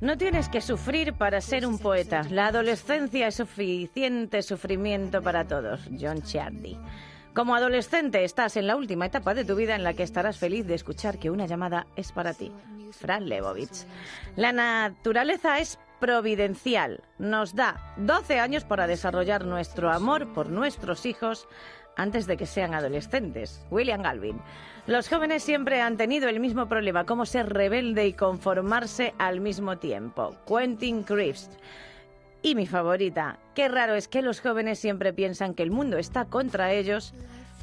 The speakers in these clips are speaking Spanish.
No tienes que sufrir para ser un poeta. La adolescencia es suficiente sufrimiento para todos. John Chardy. Como adolescente estás en la última etapa de tu vida en la que estarás feliz de escuchar que una llamada es para ti. Fran Lebovich. La naturaleza es providencial. Nos da 12 años para desarrollar nuestro amor por nuestros hijos antes de que sean adolescentes. William Galvin. Los jóvenes siempre han tenido el mismo problema, cómo ser rebelde y conformarse al mismo tiempo. Quentin Crisp. Y mi favorita, qué raro es que los jóvenes siempre piensan que el mundo está contra ellos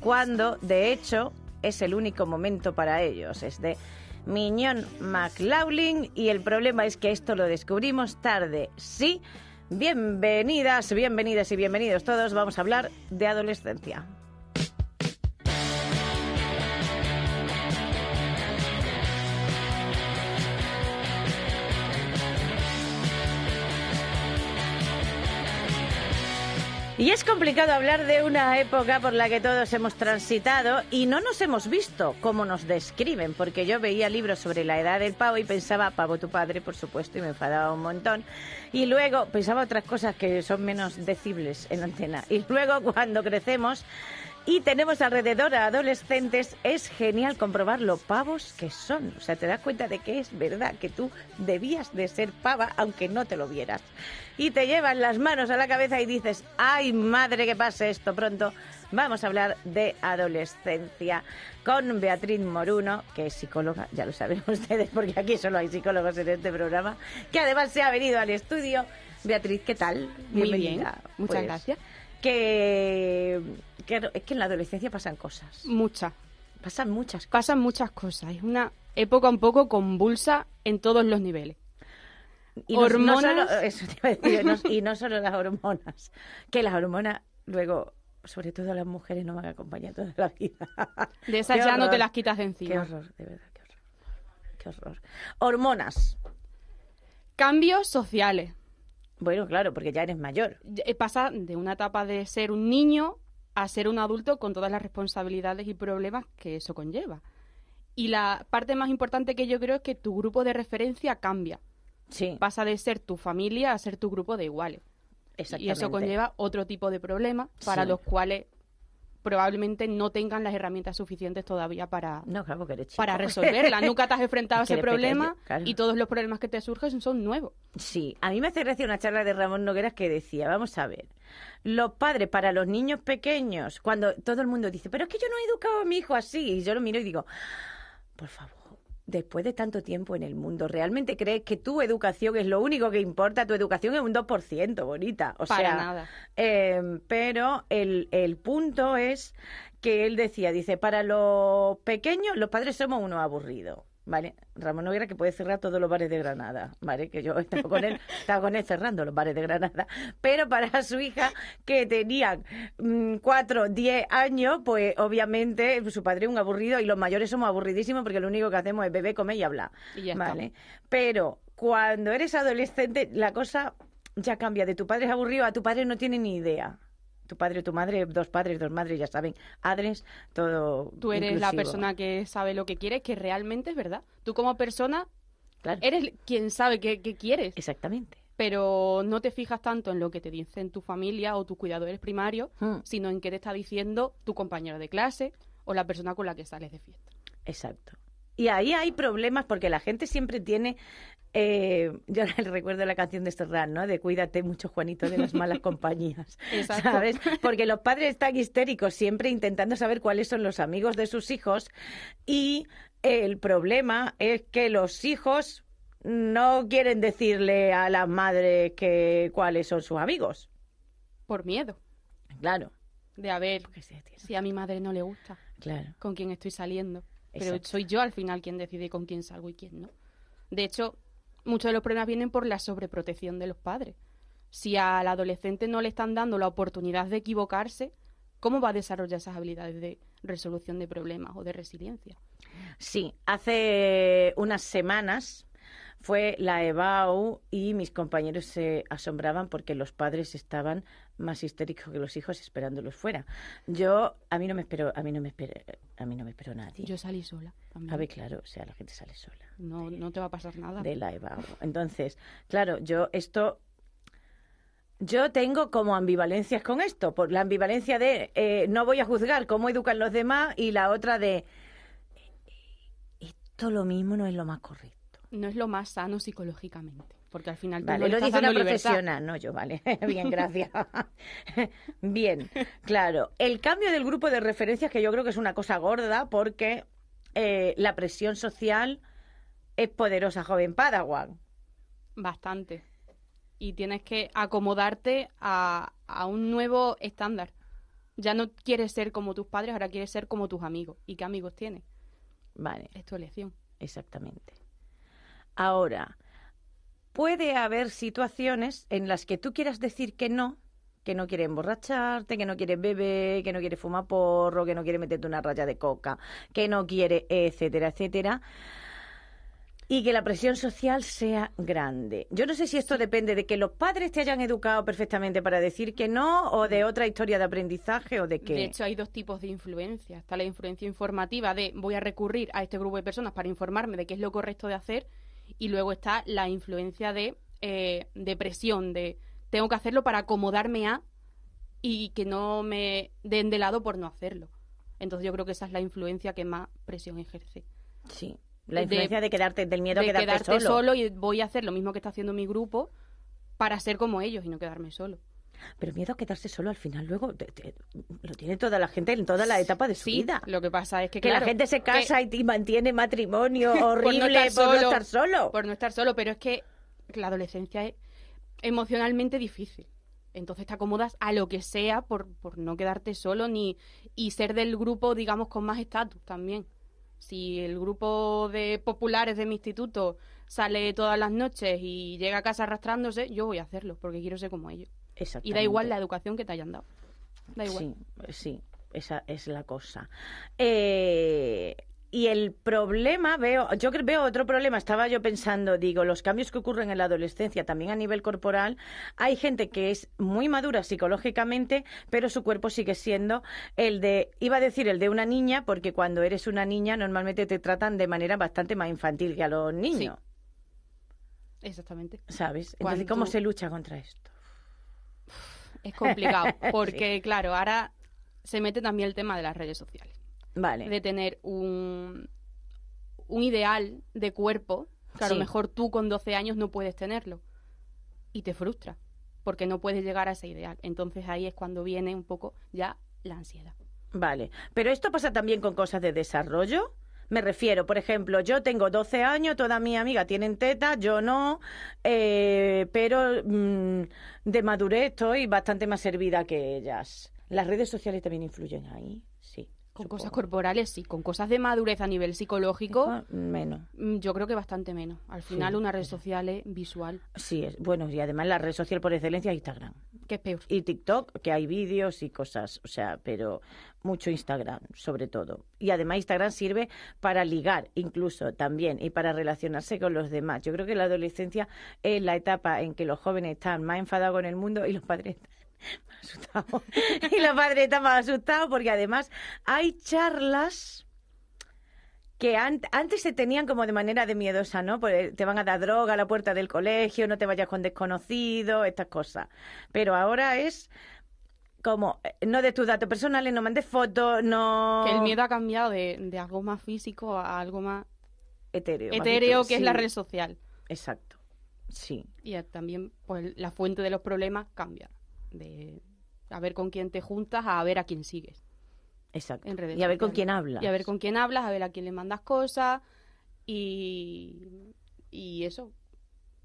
cuando, de hecho, es el único momento para ellos. Es de Miñón McLaughlin y el problema es que esto lo descubrimos tarde. Sí, bienvenidas, bienvenidas y bienvenidos todos. Vamos a hablar de adolescencia. Y es complicado hablar de una época por la que todos hemos transitado y no nos hemos visto como nos describen, porque yo veía libros sobre la edad del pavo y pensaba, pavo tu padre, por supuesto, y me enfadaba un montón. Y luego pensaba otras cosas que son menos decibles en antena. Y luego cuando crecemos y tenemos alrededor a adolescentes, es genial comprobar lo pavos que son. O sea, te das cuenta de que es verdad que tú debías de ser pava aunque no te lo vieras. Y te llevan las manos a la cabeza y dices, ay madre que pase esto pronto. Vamos a hablar de adolescencia con Beatriz Moruno, que es psicóloga, ya lo saben ustedes, porque aquí solo hay psicólogos en este programa, que además se ha venido al estudio. Beatriz, ¿qué tal? Muy bien, muchas Pues, gracias. Que, es que en la adolescencia pasan cosas. Muchas. Pasan muchas cosas. Pasan muchas cosas. Es una época un poco convulsa en todos los niveles. Y no- no hormonas. solo- eso te iba a decir, no- y no solo las hormonas. Que las hormonas, luego, sobre todo las mujeres, no van a acompañar toda la vida. De esas Qué ya no te las quitas de Qué encima. horror, de verdad, qué horror. Qué horror. Hormonas. Cambios sociales. Bueno, claro, porque ya eres mayor. Eh, Pasa de una etapa de ser un niño a ser un adulto con todas las responsabilidades y problemas que eso conlleva. Y la parte más importante que yo creo es que tu grupo de referencia cambia. Sí, Pasa de ser tu familia a ser tu grupo de iguales. Y eso conlleva otro tipo de problemas para Sí. los cuales probablemente no tengan las herramientas suficientes todavía para, No, claro, para resolverla. Nunca te has enfrentado a Es que ese problema pequeño, claro. y todos los problemas que te surgen son nuevos. Sí, a mí me hace gracia una charla de Ramón Nogueras que decía, vamos a ver, los padres para los niños pequeños, cuando todo el mundo dice, pero es que yo no he educado a mi hijo así, y yo lo miro y digo, por favor, después de tanto tiempo en el mundo, ¿realmente crees que tu educación es lo único que importa? Tu educación es un 2%, bonita. O Para sea, nada. eh, pero el, el punto es que él decía, dice, para los pequeños, los padres somos unos aburridos. ¿Vale? Ramón Noguera que puede cerrar todos los bares de Granada, ¿vale? Que yo estaba con él, estaba con él cerrando los bares de Granada. Pero para su hija, que tenían mm, cuatro, diez años, pues obviamente su padre es un aburrido y los mayores somos aburridísimos porque lo único que hacemos es beber, comer y hablar. Y ya ¿Vale? Pero cuando eres adolescente, la cosa ya cambia. De tu padre es aburrido a tu padre no tiene ni idea. Tu padre, tu madre, dos padres, dos madres, ya saben, adres, todo. Tú eres la persona que sabe lo que quiere, que realmente es verdad. Tú como persona Claro. eres quien sabe qué, qué quieres, Exactamente. pero no te fijas tanto en lo que te dicen tu familia o tus cuidadores primarios, Hmm. sino en qué te está diciendo tu compañero de clase o la persona con la que sales de fiesta. Exacto. Y ahí hay problemas porque la gente siempre tiene. eh, yo recuerdo la canción de Serrat, ¿no? De cuídate mucho, Juanito, de las malas compañías. Exacto. ¿Sabes? Porque los padres están histéricos siempre intentando saber cuáles son los amigos de sus hijos y el problema es que los hijos no quieren decirle a las madres que cuáles son sus amigos. Por miedo Claro. de a ver si a mi madre no le gusta Claro. con quién estoy saliendo. Pero Exacto. soy yo al final quien decide con quién salgo y quién no. De hecho, muchos de los problemas vienen por la sobreprotección de los padres. Si al adolescente no le están dando la oportunidad de equivocarse, ¿cómo va a desarrollar esas habilidades de resolución de problemas o de resiliencia? Sí, hace unas semanas fue la EBAU y mis compañeros se asombraban porque los padres estaban más histéricos que los hijos esperándolos fuera. Yo, a mí no me esperó, a mí no me esperó, a mí no me esperó nadie. Yo salí sola también. A ver, claro, o sea, la gente sale sola No, no te va a pasar nada. de la EBAU. Entonces, claro, yo esto yo tengo como ambivalencias con esto, por la ambivalencia de eh, no voy a juzgar cómo educan los demás y la otra de esto lo mismo no es lo más correcto. No es lo más sano psicológicamente, porque al final tú Vale, no lo dice una profesional, no yo, vale. Bien, gracias. Bien, claro. El cambio del grupo de referencias, que yo creo que es una cosa gorda, porque eh, la presión social es poderosa, joven Padawan. Bastante. Y tienes que acomodarte a, a un nuevo estándar. Ya no quieres ser como tus padres, ahora quieres ser como tus amigos. ¿Y qué amigos tienes? Vale, Es tu elección. exactamente. Ahora, puede haber situaciones en las que tú quieras decir que no, que no quieres emborracharte, que no quieres beber, que no quieres fumar porro, que no quieres meterte una raya de coca, que no quieres, etcétera, etcétera. Y que la presión social sea grande. Yo no sé si esto depende de que los padres te hayan educado perfectamente para decir que no, o de otra historia de aprendizaje, o de que. De hecho, hay dos tipos de influencia. Está la influencia informativa de voy a recurrir a este grupo de personas para informarme de qué es lo correcto de hacer. Y luego está la influencia de, eh, de presión, de tengo que hacerlo para acomodarme a y que no me den de lado por no hacerlo. Entonces yo creo que esa es la influencia que más presión ejerce. Sí. La de- influencia de, quedarte, del miedo a de quedarte, quedarte solo. solo y voy a hacer lo mismo que está haciendo mi grupo para ser como ellos y no quedarme solo. Pero miedo a quedarse solo al final luego te- te- lo tiene toda la gente en toda la etapa de su Sí, vida. lo que pasa es que, que claro, la gente se casa y, y mantiene matrimonio Por no horrible por no estar solo. por no estar solo, pero es que la adolescencia es emocionalmente difícil. Entonces te acomodas a lo que sea por, por no quedarte solo ni y ser del grupo, digamos, con más estatus también. Si el grupo de populares de mi instituto sale todas las noches y llega a casa arrastrándose, yo voy a hacerlo porque quiero ser como ellos. Y da igual la educación que te hayan dado. Da igual. Sí, sí, esa es la cosa. Eh, y el problema, veo, yo veo otro problema, estaba yo pensando, digo, los cambios que ocurren en la adolescencia, también a nivel corporal, hay gente que es muy madura psicológicamente, pero su cuerpo sigue siendo el de, iba a decir el de una niña, porque cuando eres una niña normalmente te tratan de manera bastante más infantil que a los niños, Exactamente. ¿sabes? Entonces, ¿cómo se lucha contra esto? Es complicado porque, claro, ahora se mete también el tema de las redes sociales. Vale. de tener un, un ideal de cuerpo que a lo mejor tú con 12 años no puedes tenerlo y te frustra porque no puedes llegar a ese ideal. Entonces ahí es cuando viene un poco ya la ansiedad. Vale, pero esto pasa también con cosas de desarrollo. Me refiero, por ejemplo, yo tengo 12 años, todas mis amigas tienen tetas, yo no, eh, pero mm, de madurez estoy bastante más servida que ellas. ¿Las redes sociales también influyen ahí? Con supongo. cosas corporales sí, con cosas de madurez a nivel psicológico Ah, Menos. mm, yo creo que bastante menos. Al final una red social es visual, Sí, es, bueno, y además la red social por excelencia es Instagram. que es peor. Y TikTok, que hay vídeos y cosas, o sea, pero mucho Instagram, sobre todo. Y además Instagram sirve para ligar, incluso también, y para relacionarse con los demás. Yo creo que la adolescencia es la etapa en que los jóvenes están más enfadados con el mundo y los padres y los padres están más asustados porque además hay charlas que an- antes se tenían como de manera de miedosa, ¿no? Pues te van a dar droga a la puerta del colegio, no te vayas con desconocidos, estas cosas. Pero ahora es como, eh, no de tus datos personales, no mandes fotos, no... Que el miedo ha cambiado de, de algo más físico a algo más etéreo. etéreo, que es la red social. Exacto, sí. Y a- también pues la fuente de los problemas cambia. De a ver con quién te juntas a ver a quién sigues. Exacto. En redes y a ver con quién hablas. Y a ver con quién hablas, a ver a quién le mandas cosas. Y y eso,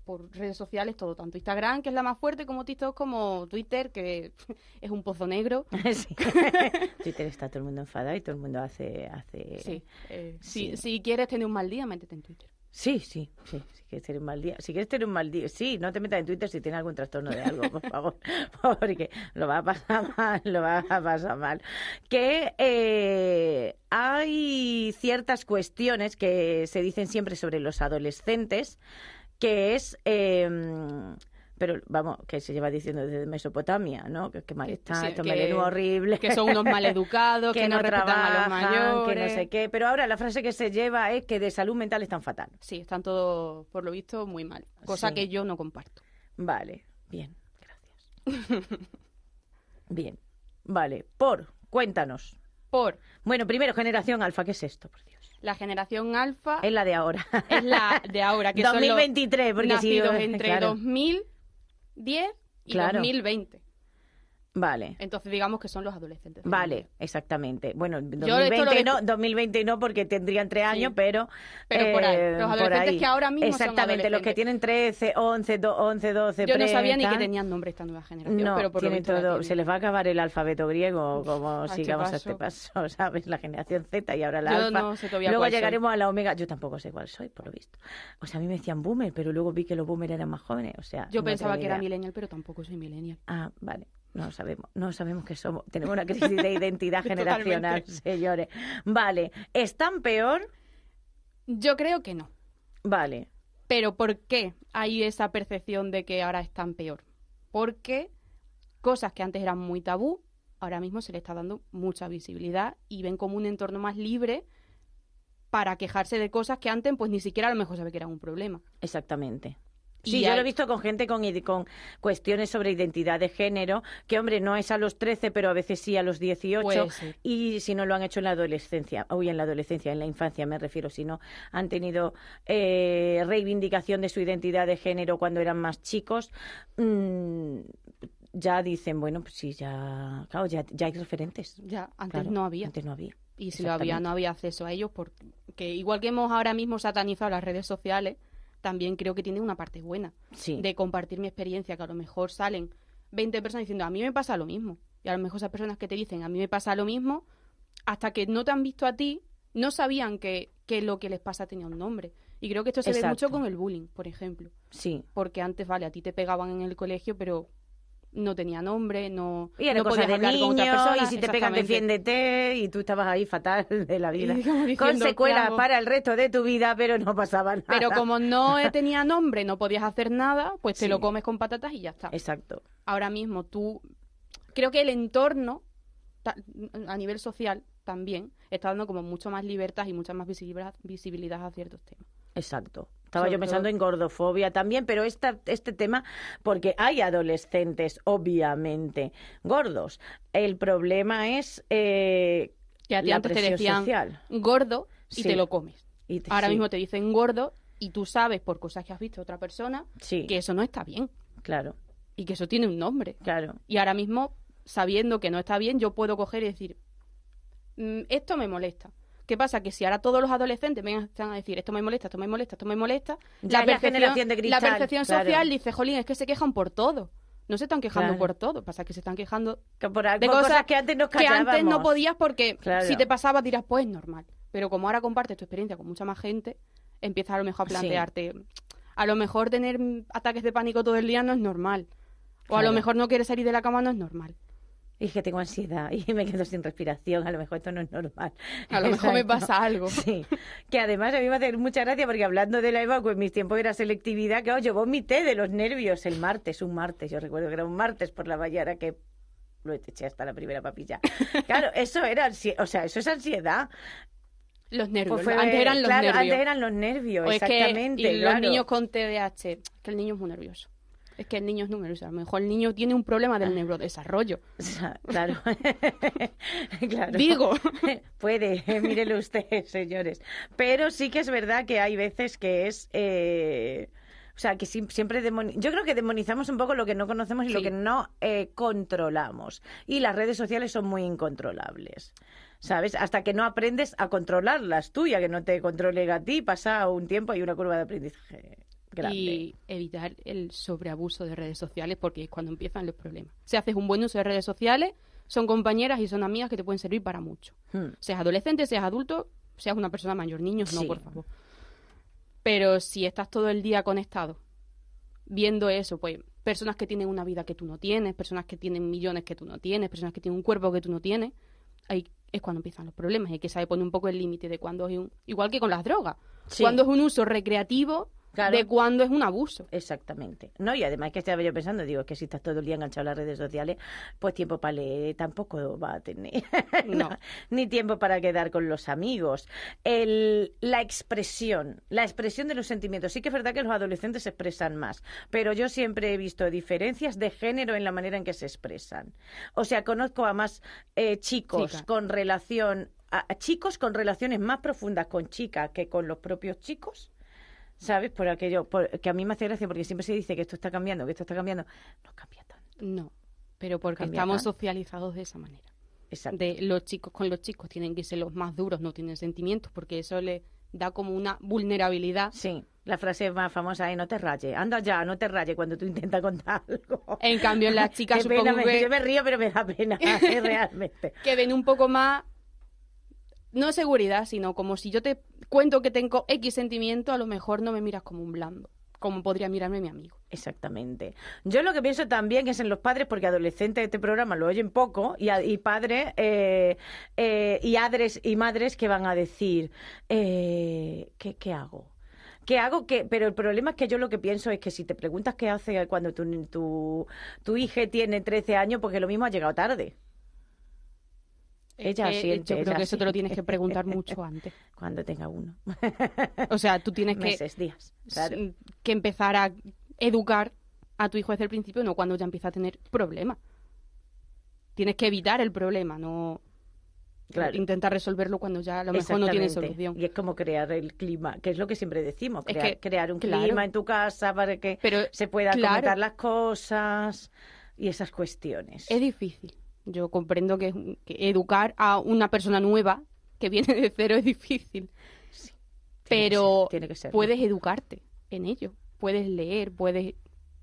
por redes sociales, todo, tanto Instagram, que es la más fuerte, como TikTok, como Twitter, que es un pozo negro. Sí. Twitter está todo el mundo enfadado y todo el mundo hace... hace... Sí. eh, Sí. Si, si quieres tener un mal día, métete en Twitter. Sí, sí, sí, si quieres tener un mal día. Si quieres tener un mal día, sí, no te metas en Twitter si tienes algún trastorno de algo, por favor, porque lo va a pasar mal, lo va a pasar mal. Que eh, hay ciertas cuestiones que se dicen siempre sobre los adolescentes, que es... eh, pero vamos, que se lleva diciendo desde Mesopotamia, ¿no? Que, que mal está, sí, esto que- horrible. Que son unos maleducados, que, no, respetan a los trabajan, mayores. que no sé qué. Pero ahora la frase que se lleva es que de salud mental están fatal. Sí, están todos, por lo visto, muy mal. Cosa Sí. que yo no comparto. Vale, bien, gracias. bien, vale, por, cuéntanos. Por Bueno, primero, generación alfa, ¿qué es esto, por Dios? la generación alfa Es la de ahora. es la de ahora, que son los 2023, porque si... nacidos entre claro. 2010 y Claro. 2020. Vale, Entonces digamos que son los adolescentes. vale, exactamente. Bueno, Yo esto 2020 lo no, de- 2020 no, porque tendrían tres años, Sí. pero... Pero por ahí, los por adolescentes ahí. que ahora mismo son Exactamente, los que tienen 13, 11, do- 11 12, Yo no sabía ni que tenían nombre esta nueva generación, No, pero por lo tienen visto la todo. tienen. Se les va a acabar el alfabeto griego como sigamos a este paso. ¿sabes? La generación Z y ahora la Yo alfa. no sé todavía luego soy. llegaremos a la omega. Yo tampoco sé cuál soy, por lo visto. O sea, a mí me decían boomer, pero luego vi que los boomer eran más jóvenes. O sea, Yo no pensaba que era millennial, pero tampoco soy millennial. Ah, vale. No sabemos, no sabemos qué somos. Tenemos una crisis de identidad generacional, señores. Vale, ¿están peor? Yo creo que no. Vale, Pero ¿por qué hay esa percepción de que ahora están peor? Porque cosas que antes eran muy tabú, ahora mismo se le está dando mucha visibilidad y ven como un entorno más libre para quejarse de cosas que antes pues ni siquiera a lo mejor sabe que eran un problema. Exactamente. Y Sí, yo lo he visto con gente con, con cuestiones sobre identidad de género, que hombre, no es a los 13, pero a veces sí a los 18, Puede ser. y si no lo han hecho en la adolescencia, hoy en la adolescencia, en la infancia me refiero, si no han tenido eh, reivindicación de su identidad de género cuando eran más chicos, mm, ya dicen, bueno, pues sí, ya, claro, ya, ya hay referentes. Ya, antes Claro, no había. Antes no había. Y si lo había, no había acceso a ellos, porque igual que hemos ahora mismo satanizado las redes sociales, también creo que tiene una parte buena Sí. de compartir mi experiencia, que a lo mejor salen 20 personas diciendo, a mí me pasa lo mismo. Y a lo mejor esas personas que te dicen, a mí me pasa lo mismo, hasta que no te han visto a ti, no sabían que, que lo que les pasa tenía un nombre. Y creo que esto se ve mucho con el bullying, por ejemplo. Sí. Porque antes, vale, a ti te pegaban en el colegio, pero no tenía nombre, no, Y era no cosa de hablar con otras niños, personas. y si te pegan, defiéndete, y tú estabas ahí fatal de la vida. Con secuelas para el resto de tu vida, pero no pasaba nada. Pero como no tenía nombre, no podías hacer nada, pues te lo comes con patatas y ya está. Exacto. Ahora mismo tú, creo que el entorno, a nivel social también, está dando como mucho más libertad y mucha más visibilidad, visibilidad a ciertos temas. Exacto. Estaba yo pensando en gordofobia también, pero esta, este tema, porque hay adolescentes, obviamente, gordos. El problema es eh, Que a ti la antes te presión decían social. gordo y Sí. te lo comes. Y te- Ahora sí, mismo te dicen gordo y tú sabes por cosas que has visto de otra persona Sí, que eso no está bien claro, y que eso tiene un nombre. claro. Y ahora mismo, sabiendo que no está bien, yo puedo coger y decir, "Mm, esto me molesta. ¿Qué pasa? Que si ahora todos los adolescentes están a decir, esto me molesta, esto me molesta, esto me molesta, Ya la generación de la percepción claro. social dice, jolín, es que se quejan por todo. No se están quejando Claro. por todo, pasa que se están quejando Que por, de cosas, que antes nos que antes no podías porque Claro. si te pasaba dirás, pues es normal. Pero como ahora compartes tu experiencia con mucha más gente, empiezas a lo mejor a Sí. plantearte, a lo mejor tener ataques de pánico todo el día no es normal. O a lo mejor no quieres salir de la cama no es normal. Y que tengo ansiedad y me quedo sin respiración. A lo mejor esto no es normal. A lo mejor me pasa algo. Sí, que además a mí me hace mucha gracia porque hablando de la EVA, pues en mis tiempos era selectividad, claro, yo vomité de los nervios el martes, un martes, yo recuerdo que era un martes por la mañana que lo eché hasta la primera papilla. Claro, eso era, o sea, eso es ansiedad. Los nervios. Pues fue- antes eran los claro, nervios. antes eran los nervios, O es que- exactamente. y los niños con TDAH, que el niño es muy nervioso. Es que el niño es muy nervioso. A lo mejor el niño tiene un problema del neurodesarrollo. O sea, claro. claro. Digo. Puede, mírelo usted, señores. Pero sí que es verdad que hay veces que es, eh, O sea, que siempre demoni- yo creo que demonizamos un poco lo que no conocemos y lo que no eh, controlamos. Y las redes sociales son muy incontrolables. ¿Sabes? Hasta que no aprendes a controlarlas tú y a que no te controle a ti, pasa un tiempo y una curva de aprendizaje grande. Y evitar el sobreabuso de redes sociales porque es cuando empiezan los problemas. Si haces un buen uso de redes sociales, son compañeras y son amigas que te pueden servir para mucho. Hmm. Seas adolescente, seas adulto, seas una persona mayor, niños no, por favor. Pero si estás todo el día conectado, viendo eso, pues personas que tienen una vida que tú no tienes, personas que tienen millones que tú no tienes, personas que tienen un cuerpo que tú no tienes, ahí es cuando empiezan los problemas. Hay que saber poner un poco el límite de cuándo es un... Igual que con las drogas. Sí. Cuándo es un uso recreativo Claro. de cuándo es un abuso. Exactamente. No, y además que estaba yo pensando, digo, que si estás todo el día enganchado a las redes sociales, pues tiempo para leer tampoco va a tener. No. Ni tiempo para quedar con los amigos. El, la expresión, la expresión de los sentimientos. Sí que es verdad que los adolescentes se expresan más, pero yo siempre he visto diferencias de género en la manera en que se expresan. O sea, conozco a más eh, chicos con relación, a, a chicos con relaciones más profundas con chicas que con los propios chicos. ¿Sabes? Por aquello, por- que a mí me hace gracia porque siempre se dice que esto está cambiando, que esto está cambiando. No cambia tanto. No, pero porque Cambia estamos tanto. socializados de esa manera. Exacto. De los chicos con los chicos tienen que ser los más duros, no tienen sentimientos, porque eso les da como una vulnerabilidad. Sí, la frase más famosa es no te rayes. Anda ya, no te rayes cuando tú intentas contar algo. En cambio, las chicas supongo pena, que- Yo me río, pero me da pena, realmente. que ven un poco más, no seguridad, sino como si yo te cuento que tengo X sentimiento, a lo mejor no me miras como un blando, como podría mirarme mi amigo. Exactamente. Yo lo que pienso también es en los padres, porque adolescentes de este programa lo oyen poco, y, a- y padres eh, eh, y adres y madres que van a decir, eh, ¿qué, ¿qué hago? ¿Qué hago? que Pero el problema es que yo lo que pienso es que si te preguntas qué hace cuando tu, tu, tu hija tiene 13 años, porque lo mismo ha llegado tarde. Ella Eh, siente, yo creo ella que eso te lo tienes que preguntar mucho antes. Cuando tenga uno. O sea, tú tienes que, Meses, días. Claro. que empezar a educar a tu hijo desde el principio, no cuando ya empieza a tener problemas. Tienes que evitar el problema, no Claro. intentar resolverlo cuando ya a lo mejor no tiene solución. Y es como crear el clima, que es lo que siempre decimos, Es crear, que, crear un claro. clima en tu casa para que Pero, se puedan claro. comentar las cosas y esas cuestiones. Es difícil. Yo comprendo que, que educar a una persona nueva que viene de cero es difícil. Tiene que Pero ser, tiene que ser. puedes educarte en ello. Puedes leer, puedes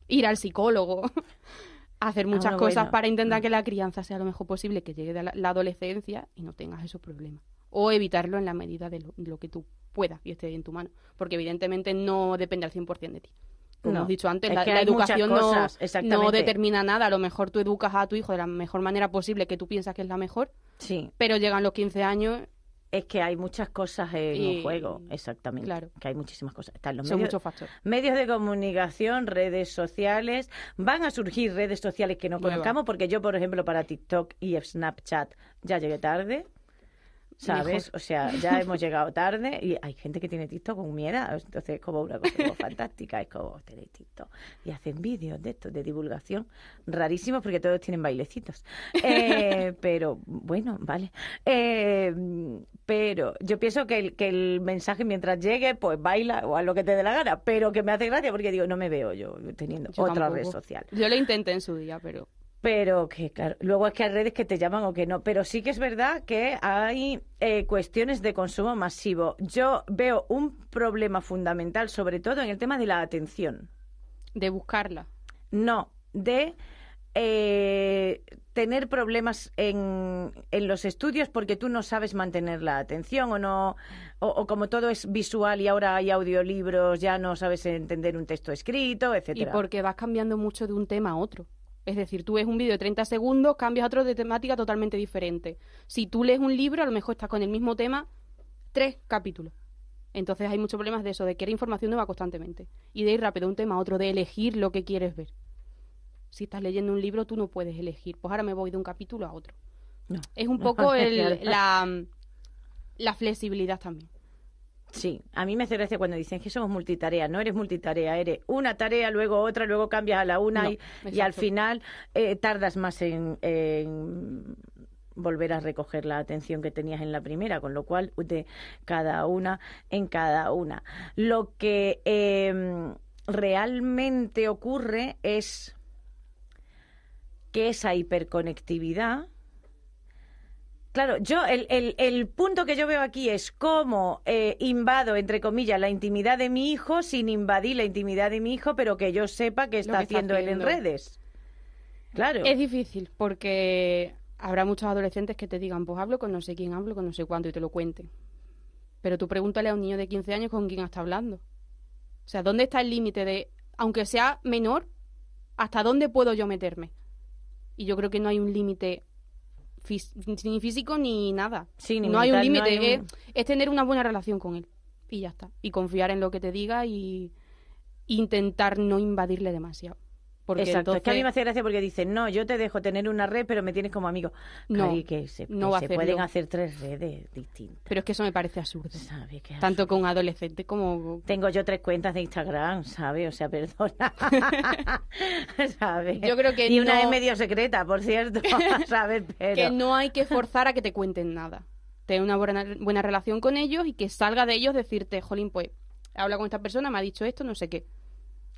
ir al psicólogo, hacer muchas Ah, bueno, cosas bueno. para intentar Mm. que la crianza sea lo mejor posible, que llegue de la, la adolescencia y no tengas esos problemas. O evitarlo en la medida de lo, de lo que tú puedas y esté en tu mano. Porque evidentemente no depende al 100% de ti. Como No, hemos dicho antes, es la, educación no, determina nada. A lo mejor tú educas a tu hijo de la mejor manera posible que tú piensas que es la mejor, Sí, pero llegan los 15 años, es que hay muchas cosas en Y- juego, exactamente. claro. Que hay muchísimas cosas. Están los son medios, muchos factores. medios de comunicación, redes sociales. Van a surgir redes sociales que no conozcamos, porque yo, por ejemplo, para TikTok y Snapchat ya llegué tarde. ¿Sabes? Mejor. O sea, ya hemos llegado tarde y hay gente que tiene TikTok con miedo, entonces es como una cosa como fantástica, es como tener TikTok y hacen vídeos de estos de divulgación rarísimos porque todos tienen bailecitos. Eh, pero bueno, vale. Eh, pero yo pienso que el, que el mensaje mientras llegue, pues baila o haz lo que te dé la gana, pero que me hace gracia porque digo, no me veo yo teniendo Yo otra tampoco. red social. Yo lo intenté en su día, pero Pero que, claro, luego es que hay redes que te llaman o que no. Pero sí que es verdad que hay eh, cuestiones de consumo masivo. Yo veo un problema fundamental, sobre todo en el tema de la atención. de buscarla. No, de eh, tener problemas en, en los estudios porque tú no sabes mantener la atención o no, o, o como todo es visual y ahora hay audiolibros, ya no sabes entender un texto escrito, Y etcétera. porque vas cambiando mucho de un tema a otro. Es decir, tú ves un vídeo de 30 segundos, cambias a otro de temática totalmente diferente. Si tú lees un libro, a lo mejor estás con el mismo tema tres capítulos. Entonces hay muchos problemas de eso, de querer información nueva constantemente. Y de ir rápido de un tema a otro, de elegir lo que quieres ver. Si estás leyendo un libro, tú no puedes elegir. Pues ahora me voy de un capítulo a otro. No. Es un poco el- la, la flexibilidad también. Sí, a mí me hace gracia cuando dicen que somos multitarea. No eres multitarea, eres una tarea, luego otra, luego cambias a la una No, y, y al final eh, tardas más en, en volver a recoger la atención que tenías en la primera, con lo cual de cada una en cada una. Lo que eh, realmente ocurre es que esa hiperconectividad. Claro, yo el, el- el punto que yo veo aquí es cómo eh, invado, entre comillas, la intimidad de mi hijo sin invadir la intimidad de mi hijo, pero que yo sepa qué está que está haciendo él en haciendo. redes. Claro. Es difícil porque habrá muchos adolescentes que te digan, pues hablo con no sé quién, hablo con no sé cuánto y te lo cuenten. Pero tú pregúntale a un niño de 15 años con quién está hablando. O sea, ¿dónde está el límite de, aunque sea menor, hasta dónde puedo yo meterme? Y yo creo que no hay un límite fis- ni físico ni nada. Sí, ni no hay un no límite, hay un- es, es tener una buena relación con él. Y ya está. Y confiar en lo que te diga y intentar no invadirle demasiado. Porque Exacto, es que a mí me hace gracia porque dicen, no, yo te dejo tener una red, pero me tienes como amigo. No, Cari, que se, no que va se pueden hacer tres redes distintas. Pero es que eso me parece absurdo. ¿Sabes? Qué Tanto con adolescentes como... Tengo yo tres cuentas de Instagram, ¿sabes? O sea, perdona. ¿Sabes? Yo creo que Y una no- es medio secreta, por cierto, ¿sabes? Pero... Que no hay que forzar a que te cuenten nada. Tener una buena, buena relación con ellos y que salga de ellos decirte, jolín, pues, habla con esta persona, me ha dicho esto, no sé qué.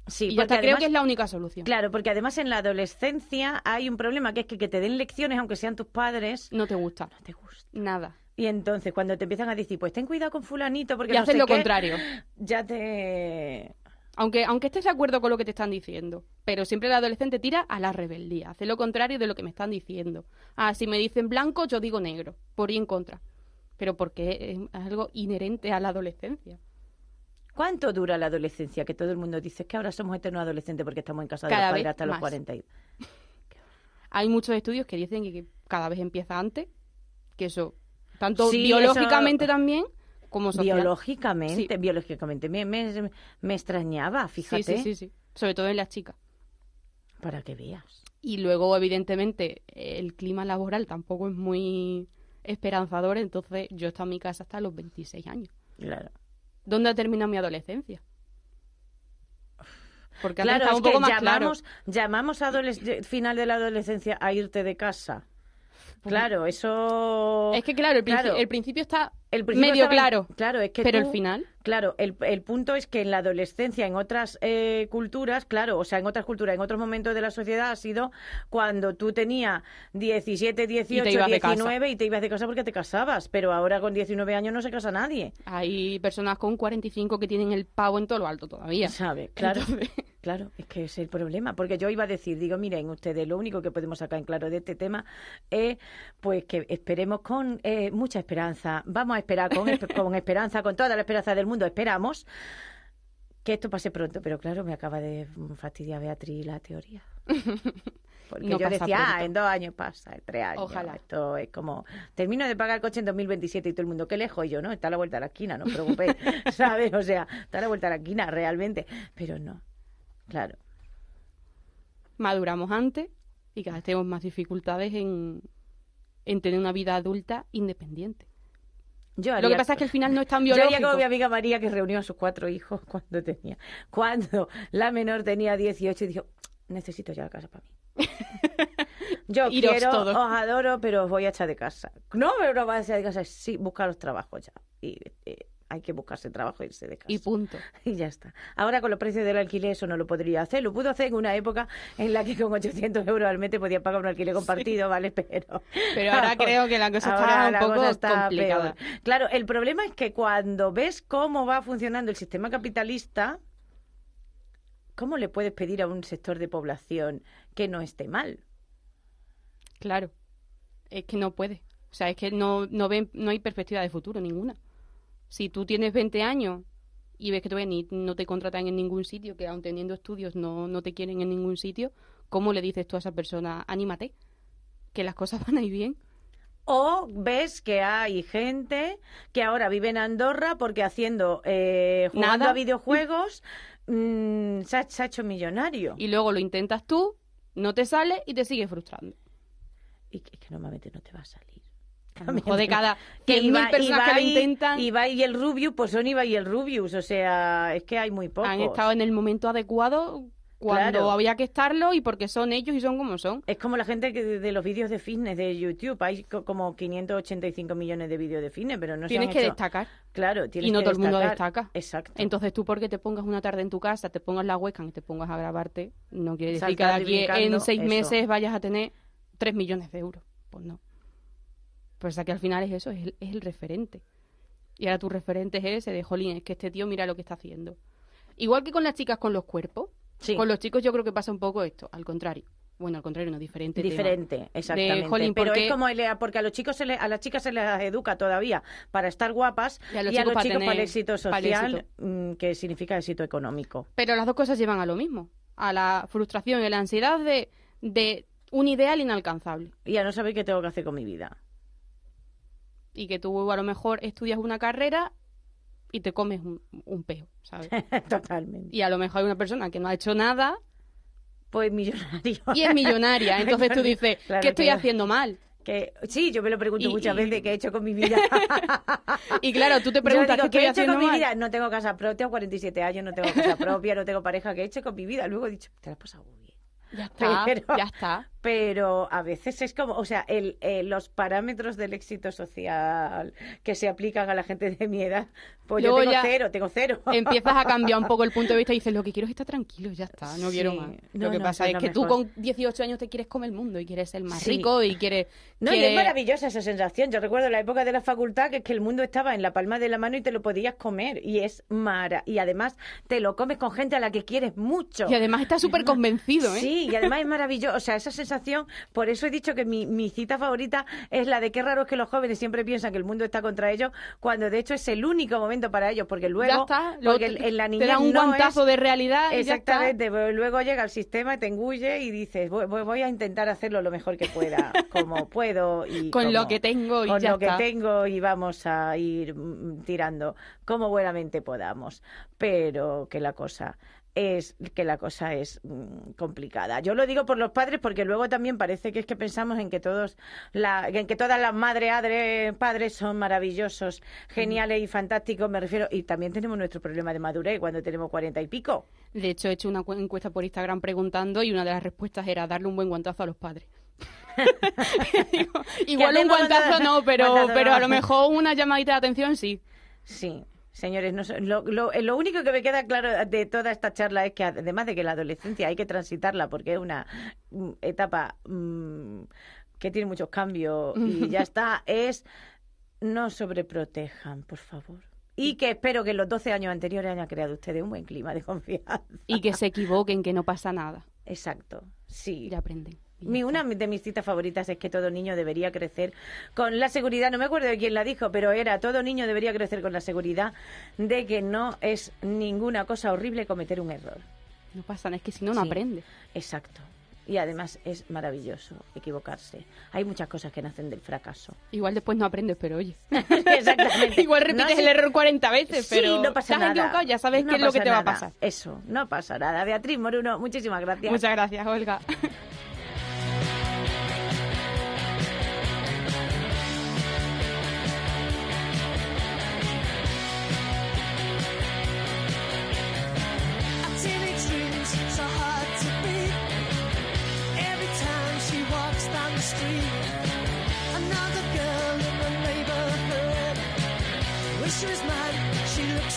Sí, y está, creo que es la única solución. Claro, porque además en la adolescencia hay un problema que es que, que te den lecciones, aunque sean tus padres, No te gusta. no te gusta. Nada. Y entonces cuando te empiezan a decir, pues ten cuidado con fulanito porque Y no haces sé lo qué, contrario. ya te... Aunque, aunque estés de acuerdo con lo que te están diciendo. Pero siempre el adolescente tira a la rebeldía. Hace lo contrario de lo que me están diciendo. Ah, si me dicen blanco, yo digo negro. Por y en contra. Pero porque es algo inherente a la adolescencia. ¿Cuánto dura la adolescencia? Que todo el mundo dice "Es que ahora somos eternos adolescentes porque estamos en casa de Cada los padres hasta los más. 40. y- Hay muchos estudios que dicen que cada vez empieza antes. Que eso, tanto Sí, biológicamente eso- también como social. Biológicamente, Sí. biológicamente. Me, me, me extrañaba, fíjate, Sí, sí, sí, sí. Sobre todo en las chicas. para que veas. Y luego, evidentemente, el clima laboral tampoco es muy esperanzador, entonces yo he estado en mi casa hasta los 26 años. Claro. ¿Dónde ha terminado mi adolescencia? Porque Claro, es un poco que más claro. llamamos, llamamos a final de la adolescencia a irte de casa. Claro, eso... Es que claro, el, Claro. el principio está El principio medio estaba claro, Claro, es que pero tú- el final... Claro, el, el punto es que en la adolescencia, en otras eh, culturas, claro, o sea, en otras culturas, en otros momentos de la sociedad ha sido cuando tú tenías 17, 18, ibas de casa. 19 y te ibas de casa porque te casabas, pero ahora con 19 años no se casa nadie. Hay personas con 45 que tienen el pavo en todo lo alto todavía. ¿Sabes? Claro, Entonces- claro, es que es el problema. Porque yo iba a decir, digo, miren ustedes, lo único que podemos sacar en claro de este tema es pues que esperemos con eh, mucha esperanza. Vamos a esperar con, con esperanza, con toda la esperanza del mundo, esperamos que esto pase pronto. Pero claro, me acaba de fastidiar Beatriz la teoría. Porque No yo decía, ah, en dos años pasa, en tres años. Ojalá. Esto es como, termino de pagar el coche en 2027 y todo el mundo, qué lejos, y yo, no, está a la vuelta de la esquina, no os preocupéis, ¿sabes? O sea, está a la vuelta de la esquina, realmente. Pero no, claro. Maduramos antes y cada vez tenemos más dificultades en, en tener una vida adulta independiente. Yo Lo haría- que pasa es que al final no es tan Yo biológico. haría como mi amiga María que reunió a sus cuatro hijos cuando tenía, cuando la menor tenía 18 y dijo, necesito ya la casa para mí. Yo Iros quiero, todos. os adoro, pero os voy a echar de casa. No, pero no vas a echar de casa, sí, buscaros trabajo ya. Y eh, hay que buscarse trabajo e irse de casa. Y punto. Y ya está. Ahora con los precios del alquiler eso no lo podría hacer. Lo pudo hacer en una época en la que con 800 euros al mes te podía pagar un alquiler compartido, ¿vale? Pero, Pero ahora creo que la cosa está un poco está complicada. peor. Claro, el problema es que cuando ves cómo va funcionando el sistema capitalista, ¿cómo le puedes pedir a un sector de población que no esté mal? Claro. Es que no puede. O sea, es que no, no, ven, no hay perspectiva de futuro ninguna. Si tú tienes 20 años y ves que todavía ni, no te contratan en ningún sitio, que aun teniendo estudios no, no te quieren en ningún sitio, ¿cómo le dices tú a esa persona, anímate? Que las cosas van a ir bien. O ves que hay gente que ahora vive en Andorra porque haciendo, eh, jugando Nada. a videojuegos, mm, se, ha, se ha hecho millonario. Y luego lo intentas tú, no te sale y te sigues frustrando. Y que, que normalmente no te va a salir. Mejor de cada Que 100.000 Ibai- personas que lo Ibai- intentan Ibai y el Rubius, pues son Ibai y el Rubius. O sea, es que hay muy pocos. han estado en el momento adecuado cuando Claro. había que estarlo y porque son ellos y son como son. Es como la gente que de, los vídeos de fitness de YouTube. Hay co- como 585 millones de vídeos de fitness, pero no se Tienes han que hecho- destacar. Claro, tienes Y no que todo el mundo destaca. Exacto. Entonces tú porque te pongas una tarde en tu casa, te pongas la webcam y te pongas a grabarte, no quiere decir que de aquí en seis eso. meses vayas a tener 3 millones de euros. Pues no. Pues aquí al final es eso, es el, es el referente. Y ahora tu referente es ese de, jolín, es que este tío mira lo que está haciendo. Igual que con las chicas con los cuerpos, Sí. con los chicos yo creo que pasa un poco esto, al contrario. Bueno, al contrario, no, diferente. tema. Diferente, exactamente. jolín, pero porque- es como el- porque a los chicos se le- a las chicas se les educa todavía para estar guapas Y a los y a chicos los para chicos para el éxito el social, éxito. mm, que significa éxito económico. Pero las dos cosas llevan a lo mismo, a la frustración y a la ansiedad de, de un ideal inalcanzable. Y a no saber qué tengo que hacer con mi vida. Y que tú a lo mejor estudias una carrera y te comes un, un peo, ¿sabes? Totalmente. Y a lo mejor hay una persona que no ha hecho nada Pues millonario. y es millonaria. Entonces tú dices, Claro ¿qué estoy haciendo mal? Que, sí, yo me lo pregunto Y- muchas y- veces qué he hecho con mi vida. Y claro, tú te preguntas, digo, ¿qué he hecho con mi vida? No tengo casa propia, tengo 47 años, no tengo casa propia, no tengo pareja. ¿Qué he hecho con mi vida? Luego he dicho, te la has pasado. Ya está, Pero- ya está. Pero a veces es como, o sea, el, eh, los parámetros del éxito social que se aplican a la gente de mi edad, pues Luego yo tengo ya cero, tengo cero. Empiezas a cambiar un poco el punto de vista y dices, lo que quiero es estar tranquilo, ya está, no quiero Sí. más. No, lo que no, pasa es que lo tú mejor. con 18 años te quieres comer el mundo y quieres ser más Sí. rico y quieres... No, y es maravillosa esa sensación. Yo recuerdo la época de la facultad que es que el mundo estaba en la palma de la mano y te lo podías comer. Y es mara. Y además te lo comes con gente a la que quieres mucho. Y además estás súper convencido, ¿eh? Sí, y además es maravilloso. O sea, esa sensación, por eso he dicho que mi, mi cita favorita es la de qué raro es que los jóvenes siempre piensan que el mundo está contra ellos, cuando de hecho es el único momento para ellos, porque luego, ya está. luego porque te, en la te niñez da un no guantazo es- de realidad y ya está. Exactamente, pero luego llega el sistema, te engulle y dices, voy, voy- a intentar hacerlo lo mejor que pueda, como puedo y Con como- lo que tengo y con ya lo está. que tengo y vamos a ir mm, tirando como buenamente podamos, pero que la cosa es que la cosa es mm, complicada. Yo lo digo por los padres porque luego también parece que es que pensamos en que todos la, en que todas las madres, adre- padres son maravillosos, geniales y fantásticos, me refiero, y también tenemos nuestro problema de madurez cuando tenemos cuarenta y pico. De hecho, he hecho una cu- encuesta por Instagram preguntando y una de las respuestas era darle un buen guantazo a los padres. Digo, Igual un guantazo no, pero, guantazo pero a lo mejor una llamadita de atención sí. Sí, señores, no, lo, lo- lo único que me queda claro de toda esta charla es que además de que la adolescencia hay que transitarla porque es una mm, etapa mm, que tiene muchos cambios y ya está, es no sobreprotejan, por favor. Y que espero que en los 12 años anteriores hayan creado ustedes un buen clima de confianza. Y que se equivoquen, que no pasa nada. Exacto, sí. Y aprenden. Mi, una de mis citas favoritas es que todo niño debería crecer con la seguridad, no me acuerdo de quién la dijo, pero era todo niño debería crecer con la seguridad de que no es ninguna cosa horrible cometer un error. No pasa nada, es que si no, no Sí. aprende. Exacto. Y además es maravilloso equivocarse. Hay muchas cosas que nacen del fracaso. Igual después no aprendes, pero oye. Exactamente. Igual repites No, sí. el error 40 veces, Sí, pero no pasa has nada. ya sabes No qué es lo que te va a pasar. Eso, no pasa nada. Beatriz Moruno, muchísimas gracias. Muchas gracias, Olga.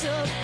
up.